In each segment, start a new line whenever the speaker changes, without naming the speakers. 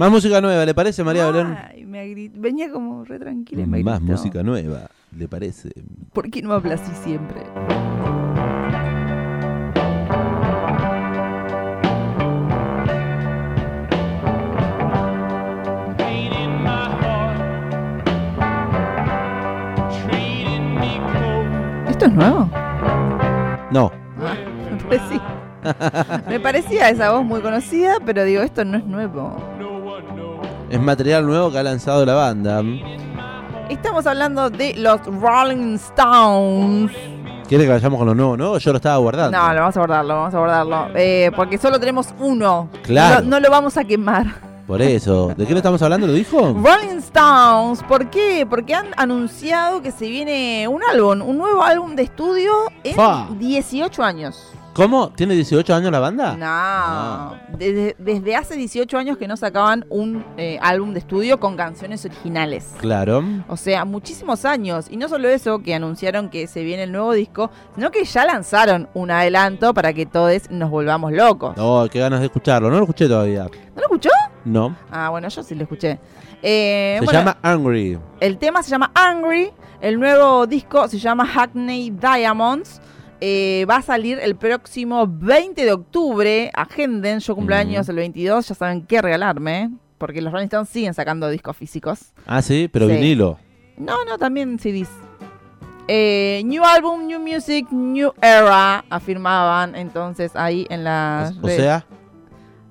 Más música nueva, ¿le parece, María Belén?
Ay, me agri- Venía como re tranquila y me
Más
gritó.
música nueva, ¿le parece?
¿Por qué no habla así siempre? ¿Esto es nuevo?
No,
Me parecía. me parecía esa voz muy conocida, pero digo, esto no es nuevo.
No
es material nuevo que ha lanzado la banda.
Estamos hablando de los Rolling Stones.
¿Quiere que vayamos con lo nuevo, no? Yo lo estaba guardando.
No, lo vamos a guardarlo, vamos a guardarlo. Eh, porque solo tenemos uno.
Claro.
No, no lo vamos a quemar.
Por eso. ¿De qué le estamos hablando? ¿Lo dijo?
Rolling Stones, ¿por qué? Porque han anunciado que se viene un álbum, un nuevo álbum de estudio en
Fa.
18 años.
¿Cómo? ¿Tiene 18 años la banda?
No, desde, desde hace 18 años que no sacaban un eh, álbum de estudio con canciones originales.
Claro.
O sea, muchísimos años. Y no solo eso, que anunciaron que se viene el nuevo disco, sino que ya lanzaron un adelanto para que todos nos volvamos locos.
Oh, qué ganas de escucharlo. No lo escuché todavía.
¿No lo escuchó?
No.
Ah, bueno, yo sí lo escuché. Eh,
Se
bueno,
llama Angry.
El tema se llama Angry. El nuevo disco se llama Hackney Diamonds. Eh, va a salir el próximo 20 de octubre. Agenden, yo cumpleaños el 22. Ya saben qué regalarme. Porque los Rolling Stones siguen sacando discos físicos.
Ah, sí, pero
Sí.
vinilo.
No, no, también CDs. Eh, new album, new music, new era. Afirmaban entonces ahí en la.
O, o sea,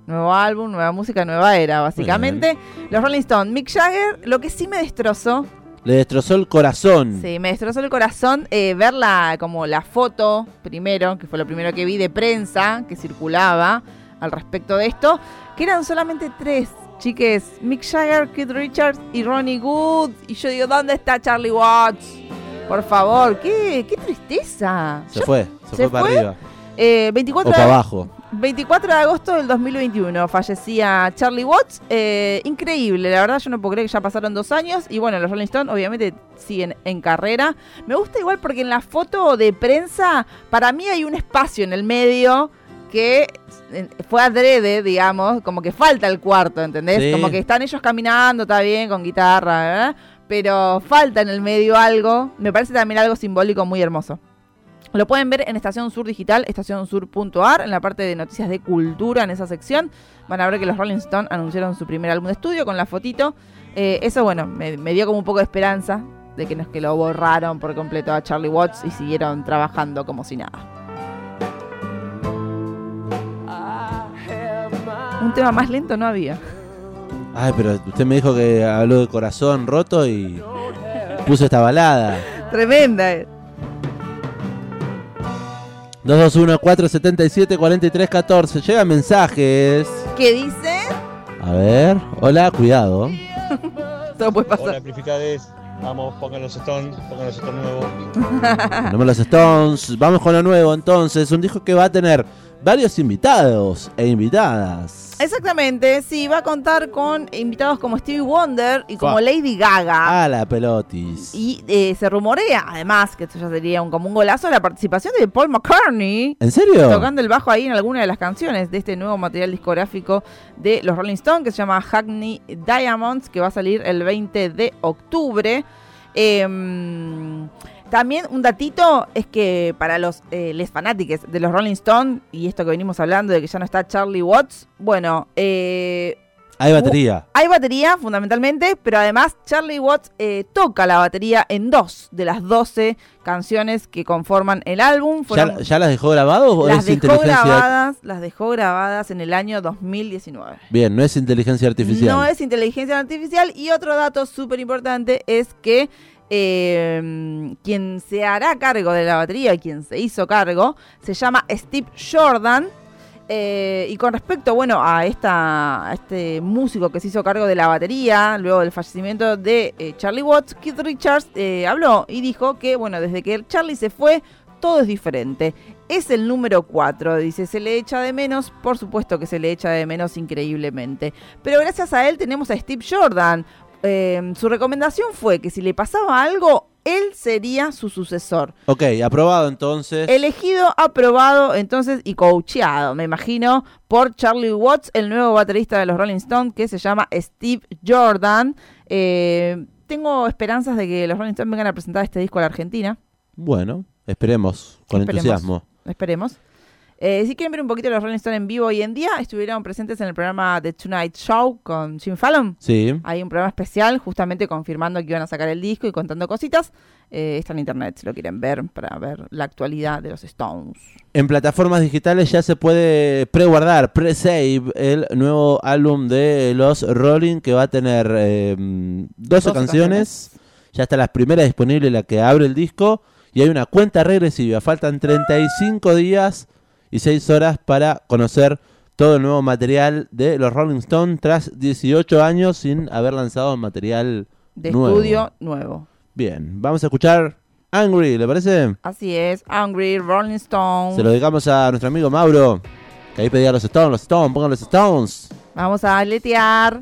Nuevo álbum, nueva música, nueva era, básicamente. Los Rolling Stones, Mick Jagger, lo que sí me destrozó
le destrozó el corazón.
Sí, me destrozó el corazón eh, ver la, como la foto primero, que fue lo primero que vi de prensa que circulaba al respecto de esto, que eran solamente tres chiques, Mick Jagger, Keith Richards y Ronnie Wood. Y yo digo, ¿dónde está Charlie Watts? Por favor, qué, qué tristeza.
Se
Yo-
fue, se,
¿Se
fue para arriba.
eh,
O
24
para
de-
abajo.
24 de agosto del 2021 fallecía Charlie Watts. Eh, increíble, la verdad yo no puedo creer que ya pasaron dos años. Y bueno, los Rolling Stones obviamente siguen en carrera. Me gusta igual porque en la foto de prensa, para mí hay un espacio en el medio que eh, fue adrede, digamos, como que falta el cuarto, ¿entendés?
Sí.
Como que están ellos caminando, está bien, con guitarra, ¿verdad? Pero falta en el medio algo. Me parece también algo simbólico muy hermoso. Lo pueden ver en Estación Sur Digital, estacionsur.ar, en la parte de noticias de cultura, en esa sección. Van a ver que los Rolling Stones anunciaron su primer álbum de estudio con la fotito. Eh, eso, bueno, me, me dio como un poco de esperanza de que no es que lo borraron por completo a Charlie Watts y siguieron trabajando como si nada. Un tema más lento no había.
Ay, pero usted me dijo que habló de corazón roto y puso esta balada.
Tremenda. Eh.
221-477-4314. Llegan mensajes.
¿Qué dice?
A ver. Hola, cuidado.
Todo puede pasar.
Hola, amplificadores. Vamos, pongan los Stones, pongan los Stones nuevos.
Tenemos los Stones. Vamos con lo nuevo entonces. Un disco que va a tener varios invitados e invitadas.
Exactamente, sí, va a contar con invitados como Stevie Wonder y como. Lady Gaga.
A la pelotis.
Y eh, se rumorea, además, que esto ya sería un, como un golazo, la participación de Paul McCartney
¿En serio?
tocando el bajo ahí en alguna de las canciones de este nuevo material discográfico de los Rolling Stones que se llama Hackney Diamonds, que va a salir el 20 de octubre. Em, también un datito es que para los eh, les fanáticos de los Rolling Stones, y esto que venimos hablando de que ya no está Charlie Watts, bueno, eh,
Hay batería.
hay batería, fundamentalmente, pero además Charlie Watts eh, toca la batería en dos de las 12 canciones que conforman el álbum. Fueron-
¿Ya, ya las dejó grabados o
las
es
dejó
inteligencia?
grabadas, las dejó grabadas en el año 2019.
Bien, no es inteligencia artificial.
No es inteligencia artificial. Y otro dato súper importante es que eh, quien se hará cargo de la batería, quien se hizo cargo, se llama Steve Jordan. Eh, y con respecto, bueno, a, este músico que se hizo cargo de la batería, luego del fallecimiento de eh, Charlie Watts, Keith Richards eh, habló y dijo que, bueno, desde que Charlie se fue, todo es diferente. Es el número 4, dice, se le echa de menos, por supuesto que se le echa de menos increíblemente. Pero gracias a él tenemos a Steve Jordan. Eh, su recomendación fue que si le pasaba algo,
él sería su sucesor.
Ok, aprobado entonces.
Elegido, aprobado, entonces, y coacheado, me imagino, por Charlie Watts, el nuevo baterista de los Rolling Stones, que se llama Steve Jordan. Eh, tengo esperanzas de que los Rolling Stones vengan a presentar este disco a la Argentina.
Bueno, esperemos, con
Esperemos.
entusiasmo.
Esperemos. Eh, si quieren ver un poquito de los Rolling Stones en vivo hoy en día, estuvieron presentes en el programa The Tonight Show con Jim Fallon.
Sí.
Hay un programa especial justamente confirmando que iban a sacar el disco y contando cositas. Eh, está en internet si lo quieren ver para ver la actualidad de los Stones.
En plataformas digitales ya se puede pre-guardar, pre-save el nuevo álbum de los Rolling que va a tener eh, 12,
12
canciones. Ya está la primera disponible, la que abre el disco. Y hay una cuenta regresiva. Faltan 35 días y 6 horas para conocer todo el nuevo material de los Rolling Stones tras 18 años sin haber lanzado material
De
nuevo.
estudio nuevo.
Bien, vamos a escuchar Angry, ¿le parece?
Así es, Hungry, Rolling Stones.
Se lo dedicamos a nuestro amigo Mauro, que ahí pedía los Stones, los Stones, pongan los Stones.
Vamos a aletear.